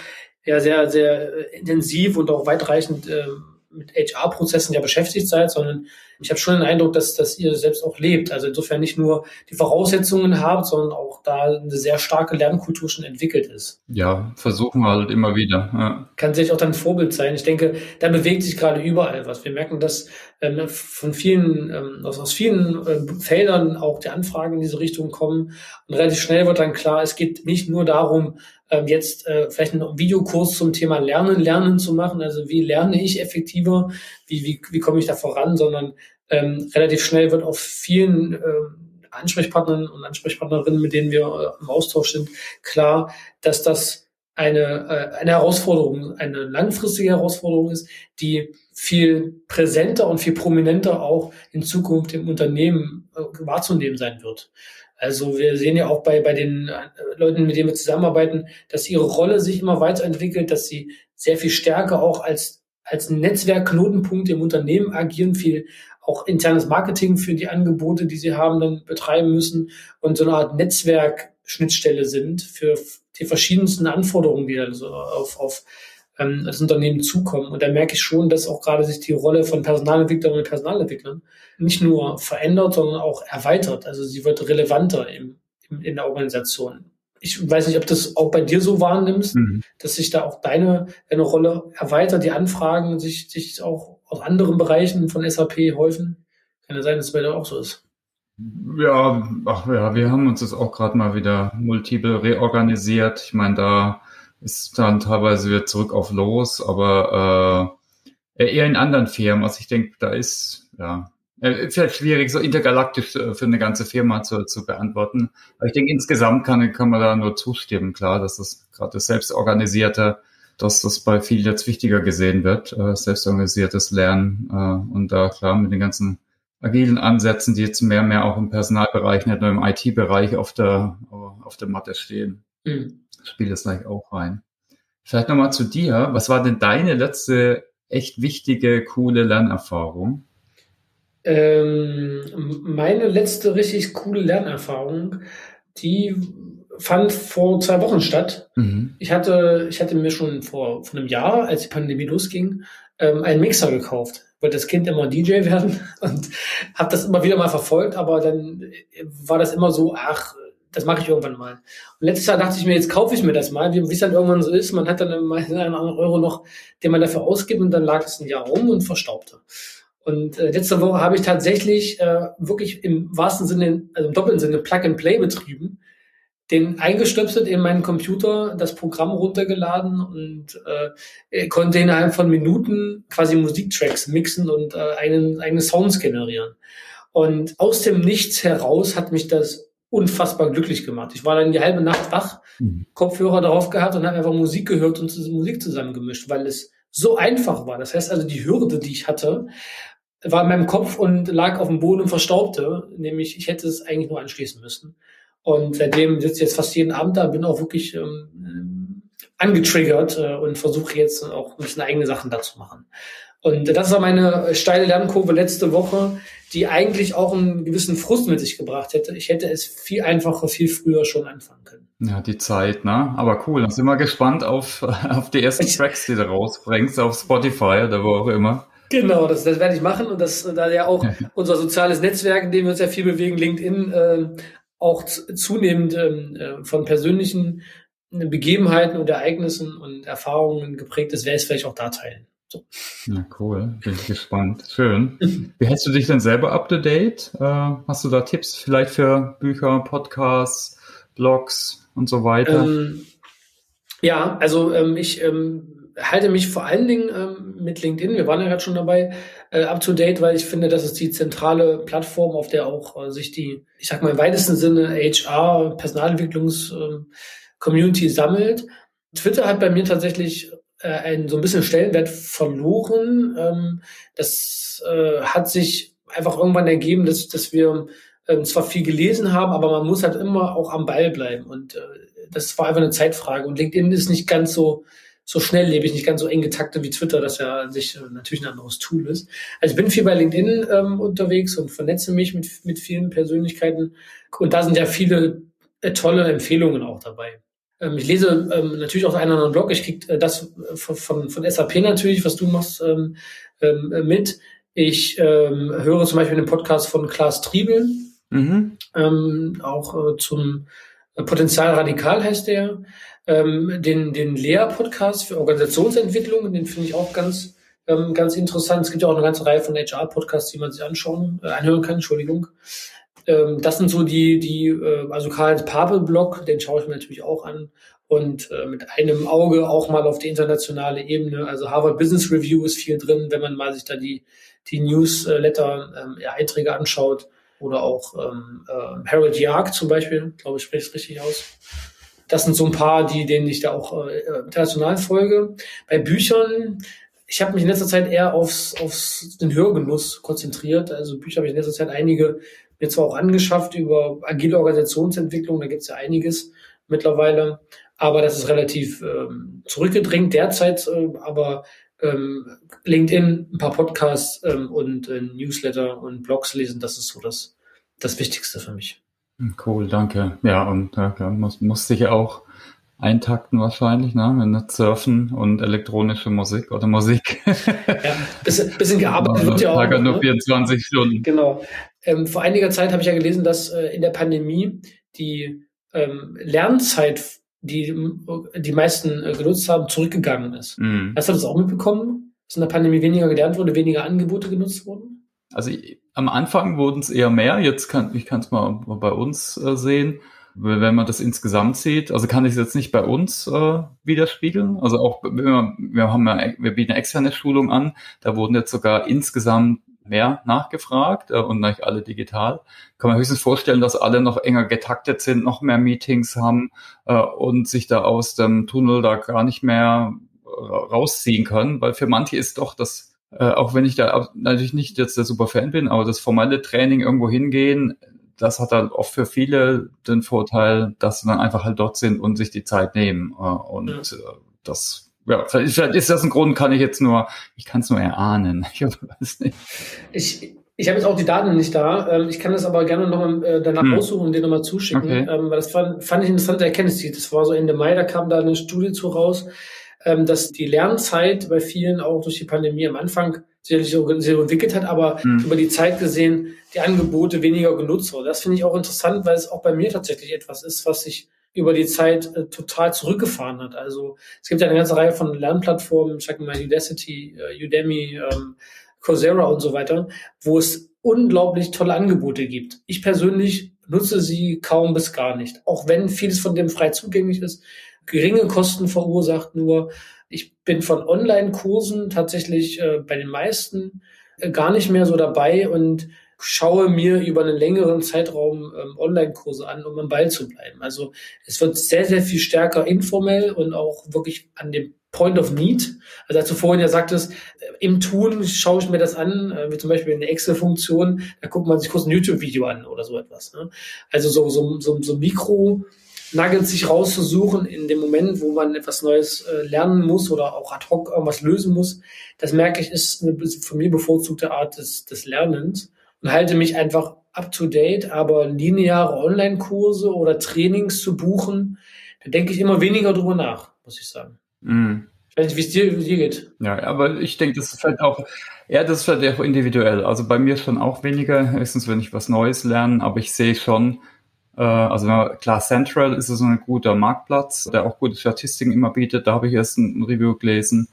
ja sehr, sehr äh, intensiv und auch weitreichend ähm, mit HR-Prozessen ja beschäftigt seid, sondern ich habe schon den Eindruck, dass, dass ihr selbst auch lebt. Also insofern nicht nur die Voraussetzungen habt, sondern auch da eine sehr starke Lernkultur schon entwickelt ist. Ja, versuchen wir halt immer wieder. Ja. Kann sicherlich auch dann ein Vorbild sein. Ich denke, da bewegt sich gerade überall was. Wir merken, dass ähm, von vielen, ähm, aus, aus vielen äh, Feldern auch die Anfragen in diese Richtung kommen. Und relativ schnell wird dann klar, es geht nicht nur darum, ähm, jetzt äh, vielleicht einen Videokurs zum Thema Lernen, Lernen zu machen. Also wie lerne ich effektiver, wie, wie, wie komme ich da voran, sondern ähm, relativ schnell wird auf vielen äh, Ansprechpartnern und Ansprechpartnerinnen, mit denen wir äh, im Austausch sind, klar, dass das eine, äh, eine Herausforderung, eine langfristige Herausforderung ist, die viel präsenter und viel prominenter auch in Zukunft im Unternehmen äh, wahrzunehmen sein wird. Also wir sehen ja auch bei, bei den äh, Leuten, mit denen wir zusammenarbeiten, dass ihre Rolle sich immer weiterentwickelt, dass sie sehr viel stärker auch als, als Netzwerkknotenpunkt im Unternehmen agieren, viel auch internes Marketing für die Angebote, die sie haben, dann betreiben müssen und so eine Art Netzwerkschnittstelle sind für die verschiedensten Anforderungen, die dann so auf, auf ähm, das Unternehmen zukommen. Und da merke ich schon, dass auch gerade sich die Rolle von Personalentwicklerinnen und Personalentwicklern nicht nur verändert, sondern auch erweitert. Also sie wird relevanter im, im, in der Organisation. Ich weiß nicht, ob das auch bei dir so wahrnimmst, mhm. dass sich da auch deine, deine Rolle erweitert, die Anfragen sich, sich auch aus anderen Bereichen von SAP häufen. Kann ja sein, dass es bei dir auch so ist. Ja, ach ja, wir haben uns das auch gerade mal wieder multiple reorganisiert. Ich meine, da ist dann teilweise wieder zurück auf los, aber äh, eher in anderen Firmen. Also ich denke, da ist, ja, äh, vielleicht schwierig, so intergalaktisch äh, für eine ganze Firma zu, zu beantworten. Aber ich denke, insgesamt kann, kann man da nur zustimmen, klar, dass das gerade das Selbstorganisierte, dass das bei vielen jetzt wichtiger gesehen wird, äh, selbstorganisiertes Lernen äh, und da klar mit den ganzen agilen Ansätzen, die jetzt mehr und mehr auch im Personalbereich, nicht nur im IT-Bereich auf der, auf der Matte stehen. Mhm spielt das gleich auch rein. Vielleicht nochmal zu dir. Was war denn deine letzte echt wichtige, coole Lernerfahrung? Ähm, meine letzte richtig coole Lernerfahrung, die fand vor zwei Wochen statt. Mhm. Ich hatte, ich hatte mir schon vor, vor einem Jahr, als die Pandemie losging, ähm, einen Mixer gekauft. Wollte das Kind immer DJ werden und habe das immer wieder mal verfolgt, aber dann war das immer so, ach, das mache ich irgendwann mal. Und letztes Jahr dachte ich mir, jetzt kaufe ich mir das mal, wie es dann irgendwann so ist. Man hat dann einen anderen Euro noch, den man dafür ausgibt und dann lag es ein Jahr rum und verstaubte. Und äh, letzte Woche habe ich tatsächlich äh, wirklich im wahrsten Sinne, also im doppelten Sinne Plug and Play betrieben, den eingestöpselt in meinen Computer, das Programm runtergeladen und äh, konnte innerhalb von Minuten quasi Musiktracks mixen und äh, einen, eigene Sounds generieren. Und aus dem Nichts heraus hat mich das unfassbar glücklich gemacht. Ich war dann die halbe Nacht wach, mhm. Kopfhörer drauf gehabt und habe einfach Musik gehört und Musik zusammengemischt, weil es so einfach war. Das heißt also, die Hürde, die ich hatte, war in meinem Kopf und lag auf dem Boden und verstaubte. Nämlich, ich hätte es eigentlich nur anschließen müssen. Und seitdem sitze ich jetzt fast jeden Abend da, bin auch wirklich ähm, angetriggert äh, und versuche jetzt auch ein bisschen eigene Sachen da zu machen. Und das war meine steile Lernkurve letzte Woche, die eigentlich auch einen gewissen Frust mit sich gebracht hätte. Ich hätte es viel einfacher, viel früher schon anfangen können. Ja, die Zeit, ne? Aber cool. Dann sind wir gespannt auf, auf die ersten Tracks, die du rausbringst, auf Spotify oder wo auch immer. Genau, das, das werde ich machen und das, da ja auch unser soziales Netzwerk, in dem wir uns ja viel bewegen, LinkedIn, äh, auch zunehmend ähm, äh, von persönlichen Begebenheiten und Ereignissen und Erfahrungen geprägt ist, werde ich es vielleicht auch da teilen. So. Na cool, bin ich gespannt. Schön. Wie hältst du dich denn selber up to date? Äh, hast du da Tipps vielleicht für Bücher, Podcasts, Blogs und so weiter? Ähm, ja, also ähm, ich ähm, halte mich vor allen Dingen ähm, mit LinkedIn, wir waren ja gerade schon dabei, äh, up to date, weil ich finde, das ist die zentrale Plattform, auf der auch äh, sich die, ich sag mal im weitesten Sinne HR, Personalentwicklungs ähm, Community sammelt. Twitter hat bei mir tatsächlich äh, einen so ein bisschen Stellenwert verloren. Ähm, das äh, hat sich einfach irgendwann ergeben, dass, dass wir ähm, zwar viel gelesen haben, aber man muss halt immer auch am Ball bleiben. Und äh, das war einfach eine Zeitfrage. Und LinkedIn ist nicht ganz so so schnelllebig, nicht ganz so eng getaktet wie Twitter, das ja an sich äh, natürlich ein anderes Tool ist. Also ich bin viel bei LinkedIn ähm, unterwegs und vernetze mich mit, mit vielen Persönlichkeiten. Und da sind ja viele äh, tolle Empfehlungen auch dabei. Ähm, ich lese ähm, natürlich auch einen anderen Blog. Ich kriege äh, das äh, von, von, von SAP natürlich, was du machst, ähm, ähm, mit. Ich ähm, höre zum Beispiel den Podcast von Klaas Triebel, mhm. ähm, auch äh, zum äh, Potenzial Radikal heißt der. Ähm, den den Lea-Podcast für Organisationsentwicklung, den finde ich auch ganz ähm, ganz interessant. Es gibt ja auch eine ganze Reihe von HR-Podcasts, die man sich anschauen, äh, anhören kann. Entschuldigung. Ähm, das sind so die, die, äh, also Karl Pape-Blog, den schaue ich mir natürlich auch an. Und äh, mit einem Auge auch mal auf die internationale Ebene. Also Harvard Business Review ist viel drin, wenn man mal sich da die, die Newsletter, ähm, Einträge anschaut. Oder auch ähm, äh, Harold Yark zum Beispiel, glaube ich, spricht es richtig aus. Das sind so ein paar, die, denen ich da auch äh, international folge. Bei Büchern ich habe mich in letzter Zeit eher aufs, aufs den Hörgenuss konzentriert. Also Bücher habe ich in letzter Zeit einige mir zwar auch angeschafft über agile Organisationsentwicklung, da gibt es ja einiges mittlerweile, aber das ist relativ ähm, zurückgedrängt derzeit, äh, aber ähm, LinkedIn, ein paar Podcasts ähm, und äh, Newsletter und Blogs lesen, das ist so das, das Wichtigste für mich. Cool, danke. Ja, und ja, muss, muss sich auch eintakten wahrscheinlich, ne? Mit Surfen und elektronische Musik oder Musik. ja, bisschen, bisschen gearbeitet wird ja auch. Tage nur 24 ne? Stunden. Genau. Ähm, vor einiger Zeit habe ich ja gelesen, dass äh, in der Pandemie die ähm, Lernzeit, die die meisten äh, genutzt haben, zurückgegangen ist. Mhm. Hast du das auch mitbekommen? Dass in der Pandemie weniger gelernt wurde, weniger Angebote genutzt wurden? Also am Anfang wurden es eher mehr. Jetzt kann ich kann es mal bei uns äh, sehen wenn man das insgesamt sieht, also kann ich es jetzt nicht bei uns äh, widerspiegeln. Also auch wir, wir haben ja, wir bieten eine externe Schulung an, da wurden jetzt sogar insgesamt mehr nachgefragt äh, und nicht alle digital. Kann man höchstens vorstellen, dass alle noch enger getaktet sind, noch mehr Meetings haben äh, und sich da aus dem Tunnel da gar nicht mehr rausziehen können, weil für manche ist doch das äh, auch wenn ich da natürlich nicht jetzt der super Fan bin, aber das formelle Training irgendwo hingehen, das hat dann oft für viele den Vorteil, dass sie dann einfach halt dort sind und sich die Zeit nehmen. Äh, und ja. Äh, das, ja, vielleicht ist das ein Grund, kann ich jetzt nur, ich kann es nur erahnen. Ich weiß nicht. Ich, ich habe jetzt auch die Daten nicht da. Ähm, ich kann das aber gerne nochmal äh, danach hm. aussuchen und dir nochmal zuschicken, okay. Ähm, weil das fand, fand ich interessante Erkenntnis. Das war so Ende Mai, da kam da eine Studie zu raus, ähm, dass die Lernzeit bei vielen auch durch die Pandemie am Anfang sicherlich so, sehr entwickelt hat, aber mhm. über die Zeit gesehen die Angebote weniger genutzt wurden. Das finde ich auch interessant, weil es auch bei mir tatsächlich etwas ist, was sich über die Zeit äh, total zurückgefahren hat. Also es gibt ja eine ganze Reihe von Lernplattformen, ich sage mal Udacity, äh, Udemy, ähm, Coursera und so weiter, wo es unglaublich tolle Angebote gibt. Ich persönlich nutze sie kaum bis gar nicht, auch wenn vieles von dem frei zugänglich ist, geringe Kosten verursacht nur ich bin von Online-Kursen tatsächlich äh, bei den meisten äh, gar nicht mehr so dabei und schaue mir über einen längeren Zeitraum ähm, Online-Kurse an, um am Ball zu bleiben. Also es wird sehr, sehr viel stärker informell und auch wirklich an dem Point of Need. Also als du vorhin ja sagtest, äh, im Tun schaue ich mir das an, äh, wie zum Beispiel in der Excel-Funktion, da guckt man sich kurz ein YouTube-Video an oder so etwas. Ne? Also so, so, so, so Mikro- Nuggets sich rauszusuchen in dem Moment, wo man etwas Neues äh, lernen muss oder auch ad hoc irgendwas lösen muss. Das merke ich, ist eine von mir bevorzugte Art des, des Lernens und halte mich einfach up to date, aber lineare Online-Kurse oder Trainings zu buchen, da denke ich immer weniger drüber nach, muss ich sagen. Mm. Ich weiß nicht, wie es dir, dir geht. Ja, aber ich denke, das ist halt auch, ja, das ist halt auch individuell. Also bei mir schon auch weniger, höchstens wenn ich was Neues lerne, aber ich sehe schon, äh, also klar, Central ist so ein guter Marktplatz, der auch gute Statistiken immer bietet. Da habe ich erst ein Review gelesen.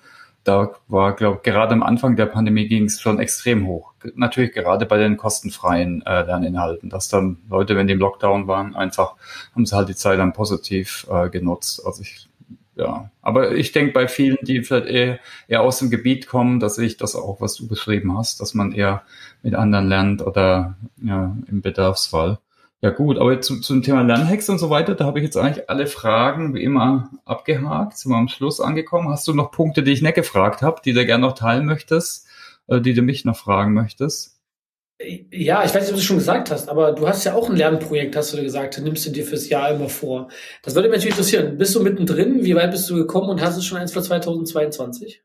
Da war, glaube gerade am Anfang der Pandemie ging es schon extrem hoch. Natürlich gerade bei den kostenfreien äh, Lerninhalten, dass dann Leute, wenn die im Lockdown waren, einfach haben sie halt die Zeit dann positiv äh, genutzt. Also ich, ja, aber ich denke bei vielen, die vielleicht eher, eher aus dem Gebiet kommen, dass ich das auch, was du beschrieben hast, dass man eher mit anderen lernt oder ja, im Bedarfsfall. Ja gut, aber zu, zum Thema Lernhex und so weiter, da habe ich jetzt eigentlich alle Fragen wie immer abgehakt, sind wir am Schluss angekommen. Hast du noch Punkte, die ich nicht gefragt habe, die du gerne noch teilen möchtest, äh, die du mich noch fragen möchtest? Ja, ich weiß nicht, ob du es schon gesagt hast, aber du hast ja auch ein Lernprojekt, hast du gesagt, nimmst du dir fürs Jahr immer vor. Das würde mich natürlich interessieren. Bist du mittendrin? Wie weit bist du gekommen und hast du schon eins für 2022?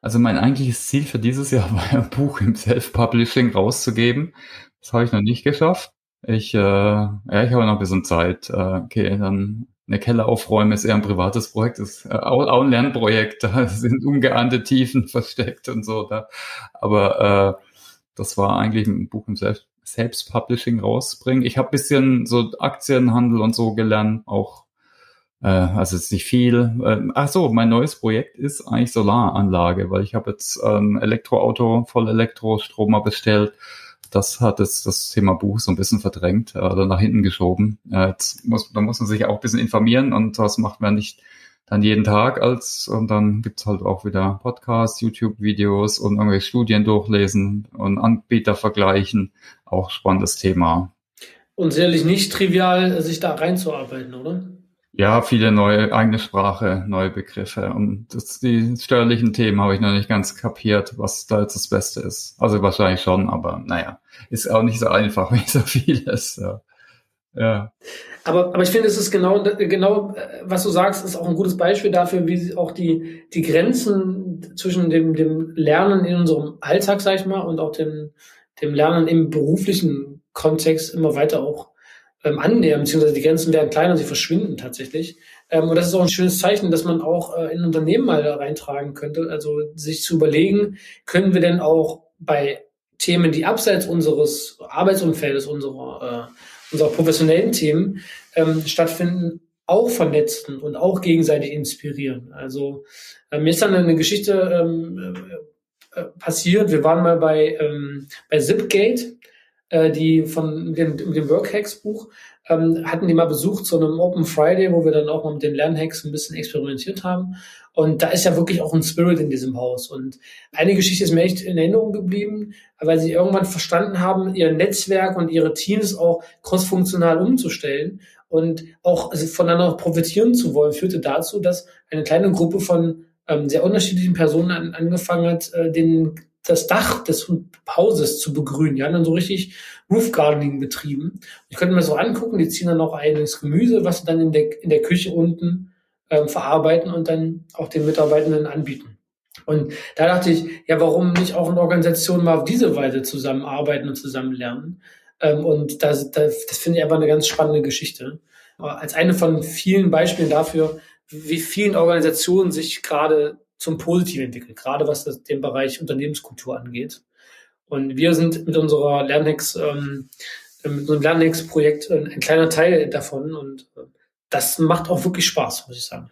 Also mein eigentliches Ziel für dieses Jahr war ein Buch im Self-Publishing rauszugeben. Das habe ich noch nicht geschafft. Ich, äh, ja, ich habe noch ein bisschen Zeit. Äh, okay, dann eine Keller aufräumen ist eher ein privates Projekt, ist äh, auch ein Lernprojekt. Da sind ungeahnte Tiefen versteckt und so. Da. Aber äh, das war eigentlich ein Buch im Selbst Selbstpublishing rausbringen. Ich habe bisschen so Aktienhandel und so gelernt, auch äh, also jetzt nicht viel. Äh, ach so, mein neues Projekt ist eigentlich Solaranlage, weil ich habe jetzt ein Elektroauto voll Elektrostromer bestellt das hat jetzt das Thema Buch so ein bisschen verdrängt äh, oder nach hinten geschoben. Äh, jetzt muss, da muss man sich auch ein bisschen informieren und das macht man nicht dann jeden Tag als und dann gibt's halt auch wieder Podcasts, YouTube-Videos und irgendwelche Studien durchlesen und Anbieter vergleichen. Auch spannendes Thema. Und sicherlich nicht trivial, sich da reinzuarbeiten, oder? Ja, viele neue eigene Sprache, neue Begriffe. Und das, die steuerlichen Themen habe ich noch nicht ganz kapiert, was da jetzt das Beste ist. Also wahrscheinlich schon, aber naja, ist auch nicht so einfach, wie so vieles. Ja. ja. Aber, aber ich finde, es ist genau, genau, was du sagst, ist auch ein gutes Beispiel dafür, wie auch die, die Grenzen zwischen dem, dem Lernen in unserem Alltag, sag ich mal, und auch dem, dem Lernen im beruflichen Kontext immer weiter auch ähm, annähern, beziehungsweise die Grenzen werden kleiner, sie verschwinden tatsächlich. Ähm, und das ist auch ein schönes Zeichen, dass man auch äh, in Unternehmen mal da reintragen könnte. Also sich zu überlegen, können wir denn auch bei Themen, die abseits unseres Arbeitsumfeldes, unserer, äh, unserer professionellen Themen ähm, stattfinden, auch vernetzen und auch gegenseitig inspirieren. Also äh, mir ist dann eine Geschichte ähm, äh, passiert. Wir waren mal bei, ähm, bei Zipgate äh, die von dem, dem Workhacks-Buch, ähm, hatten die mal besucht zu einem Open Friday, wo wir dann auch mal mit den Lernhacks ein bisschen experimentiert haben. Und da ist ja wirklich auch ein Spirit in diesem Haus. Und eine Geschichte ist mir echt in Erinnerung geblieben, weil sie irgendwann verstanden haben, ihr Netzwerk und ihre Teams auch crossfunktional umzustellen und auch voneinander profitieren zu wollen, führte dazu, dass eine kleine Gruppe von ähm, sehr unterschiedlichen Personen an, angefangen hat, äh, den das Dach des Hauses zu begrünen. Die haben dann so richtig Roof Gardening betrieben. Ich könnte mir so angucken, die ziehen dann noch eigenes Gemüse, was sie dann in der, in der Küche unten ähm, verarbeiten und dann auch den Mitarbeitenden anbieten. Und da dachte ich, ja, warum nicht auch in Organisationen mal auf diese Weise zusammenarbeiten und zusammen lernen? Ähm, und das, das, das finde ich einfach eine ganz spannende Geschichte. Als eine von vielen Beispielen dafür, wie vielen Organisationen sich gerade zum Positiven entwickelt, gerade was das, den Bereich Unternehmenskultur angeht. Und wir sind mit unserer Lernhex, ähm, mit unserem Lernhex-Projekt ein, ein, kleiner Teil davon und äh, das macht auch wirklich Spaß, muss ich sagen.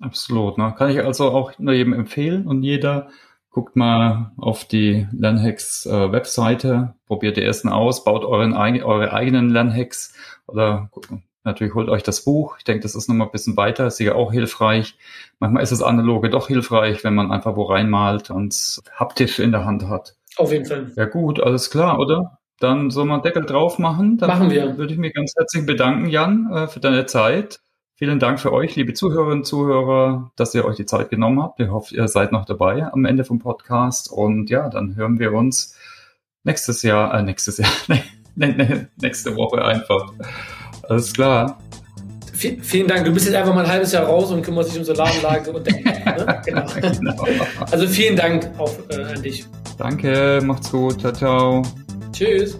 Absolut. Ne? Kann ich also auch nur jedem empfehlen und jeder guckt mal auf die Lernhex äh, Webseite, probiert die ersten aus, baut euren, eure eigenen Lernhacks oder Natürlich holt euch das Buch. Ich denke, das ist nochmal ein bisschen weiter, ist sicher auch hilfreich. Manchmal ist das Analoge doch hilfreich, wenn man einfach wo reinmalt und haptisch in der Hand hat. Auf jeden Fall. Ja gut, alles klar, oder? Dann soll man Deckel drauf machen. Dann machen wir. Würde ich mich ganz herzlich bedanken, Jan, äh, für deine Zeit. Vielen Dank für euch, liebe Zuhörerinnen und Zuhörer, dass ihr euch die Zeit genommen habt. Ich hoffe, ihr seid noch dabei am Ende vom Podcast. Und ja, dann hören wir uns nächstes Jahr, äh, nächstes Jahr, nächste Woche einfach. Alles klar. V vielen Dank. Du bist jetzt einfach mal ein halbes Jahr raus und kümmerst dich um Solaranlage und ne? genau. genau. Also vielen Dank auch äh, an dich. Danke, macht's gut. Ciao, ciao. Tschüss.